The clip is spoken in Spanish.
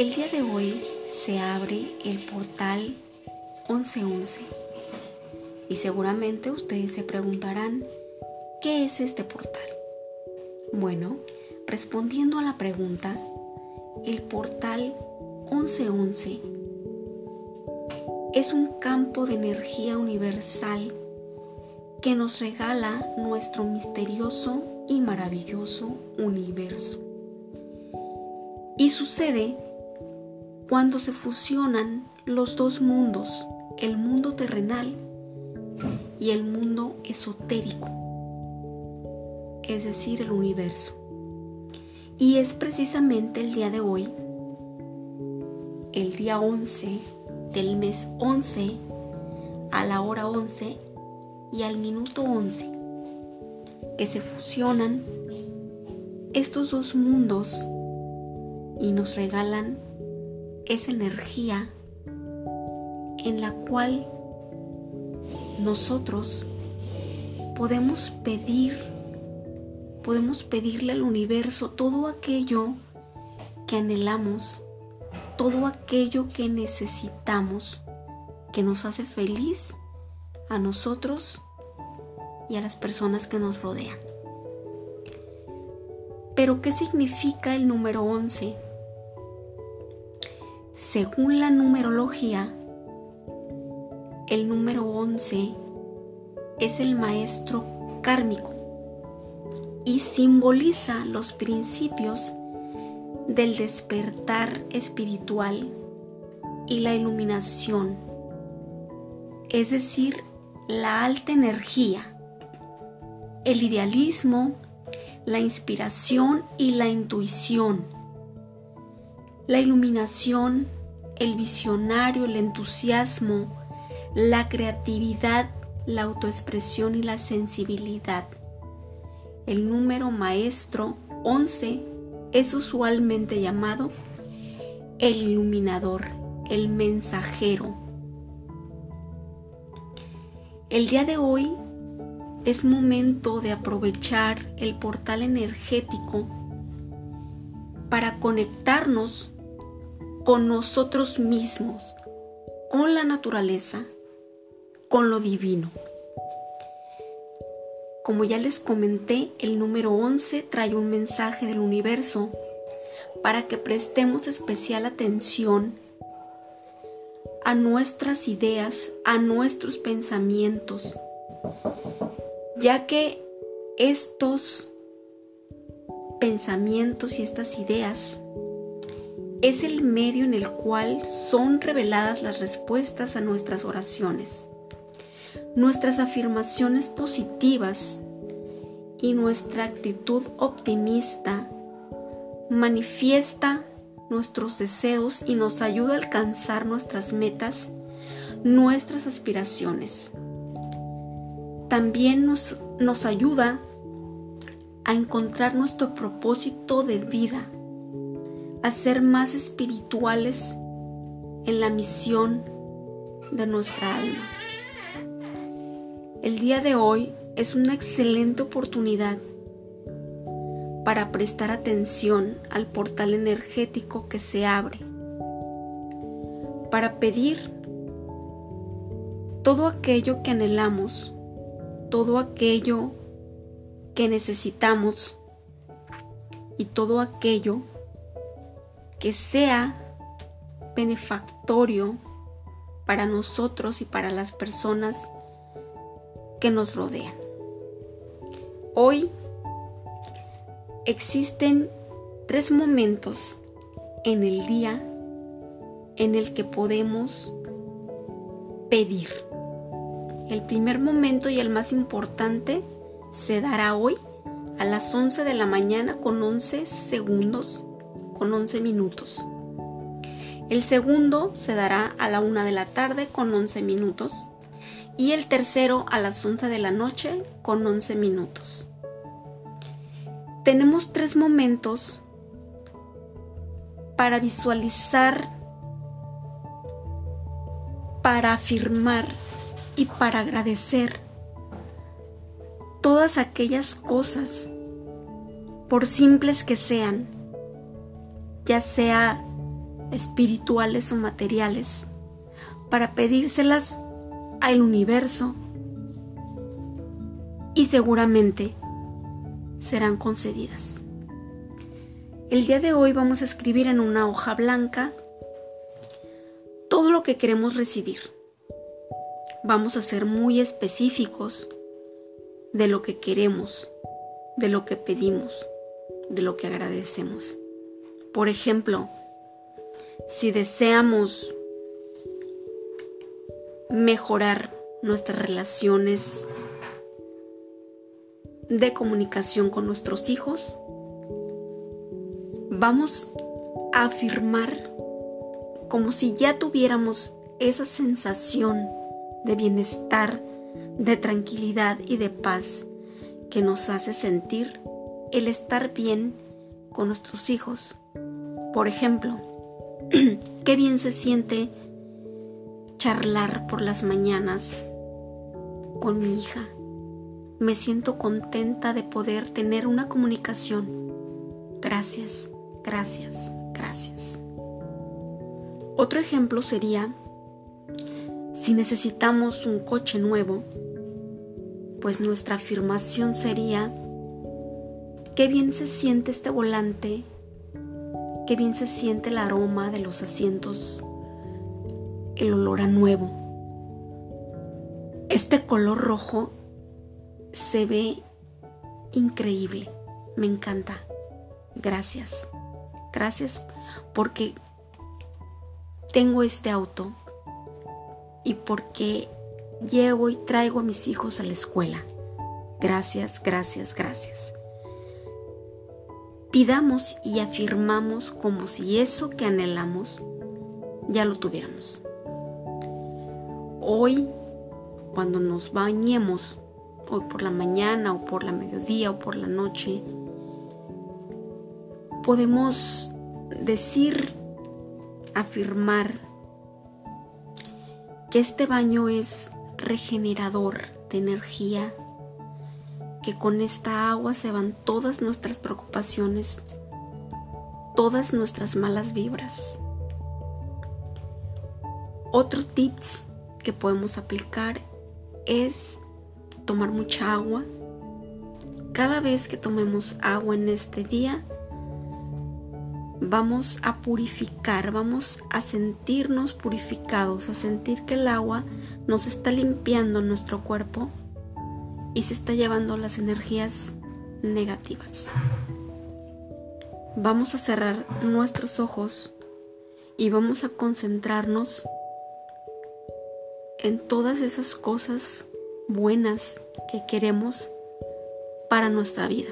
El día de hoy se abre el portal 1111 y seguramente ustedes se preguntarán, ¿qué es este portal? Bueno, respondiendo a la pregunta, el portal 1111 es un campo de energía universal que nos regala nuestro misterioso y maravilloso universo. Y sucede cuando se fusionan los dos mundos, el mundo terrenal y el mundo esotérico, es decir, el universo. Y es precisamente el día de hoy, el día 11 del mes 11, a la hora 11 y al minuto 11, que se fusionan estos dos mundos y nos regalan esa energía en la cual nosotros podemos pedir, podemos pedirle al universo todo aquello que anhelamos, todo aquello que necesitamos, que nos hace feliz a nosotros y a las personas que nos rodean. Pero, ¿qué significa el número 11? Según la numerología, el número 11 es el maestro kármico y simboliza los principios del despertar espiritual y la iluminación, es decir, la alta energía, el idealismo, la inspiración y la intuición, la iluminación, el visionario, el entusiasmo, la creatividad, la autoexpresión y la sensibilidad. El número maestro 11 es usualmente llamado el iluminador, el mensajero. El día de hoy es momento de aprovechar el portal energético para conectarnos con nosotros mismos, con la naturaleza, con lo divino. Como ya les comenté, el número 11 trae un mensaje del universo para que prestemos especial atención a nuestras ideas, a nuestros pensamientos, ya que estos pensamientos y estas ideas es el medio en el cual son reveladas las respuestas a nuestras oraciones nuestras afirmaciones positivas y nuestra actitud optimista manifiesta nuestros deseos y nos ayuda a alcanzar nuestras metas, nuestras aspiraciones. También nos, nos ayuda a encontrar nuestro propósito de vida, a ser más espirituales en la misión de nuestra alma. El día de hoy es una excelente oportunidad para prestar atención al portal energético que se abre, para pedir todo aquello que anhelamos, todo aquello que necesitamos y todo aquello que sea benefactorio para nosotros y para las personas que nos rodean. Hoy existen tres momentos en el día en el que podemos pedir. El primer momento y el más importante se dará hoy a las 11 de la mañana con 11 segundos, con 11 minutos. El segundo se dará a la 1 de la tarde con 11 minutos y el tercero a las 11 de la noche con 11 minutos. Tenemos tres momentos para visualizar, para afirmar y para agradecer todas aquellas cosas, por simples que sean, ya sea espirituales o materiales, para pedírselas al universo y seguramente serán concedidas. El día de hoy vamos a escribir en una hoja blanca todo lo que queremos recibir. Vamos a ser muy específicos de lo que queremos, de lo que pedimos, de lo que agradecemos. Por ejemplo, si deseamos mejorar nuestras relaciones de comunicación con nuestros hijos, vamos a afirmar como si ya tuviéramos esa sensación de bienestar, de tranquilidad y de paz que nos hace sentir el estar bien con nuestros hijos. Por ejemplo, qué bien se siente charlar por las mañanas con mi hija. Me siento contenta de poder tener una comunicación. Gracias, gracias, gracias. Otro ejemplo sería, si necesitamos un coche nuevo, pues nuestra afirmación sería, qué bien se siente este volante, qué bien se siente el aroma de los asientos, el olor a nuevo. Este color rojo se ve increíble, me encanta. Gracias, gracias porque tengo este auto y porque llevo y traigo a mis hijos a la escuela. Gracias, gracias, gracias. Pidamos y afirmamos como si eso que anhelamos ya lo tuviéramos. Hoy, cuando nos bañemos, hoy por la mañana o por la mediodía o por la noche, podemos decir afirmar que este baño es regenerador de energía, que con esta agua se van todas nuestras preocupaciones, todas nuestras malas vibras. Otro tips que podemos aplicar es tomar mucha agua. Cada vez que tomemos agua en este día, vamos a purificar, vamos a sentirnos purificados, a sentir que el agua nos está limpiando nuestro cuerpo y se está llevando las energías negativas. Vamos a cerrar nuestros ojos y vamos a concentrarnos en todas esas cosas buenas que queremos para nuestra vida.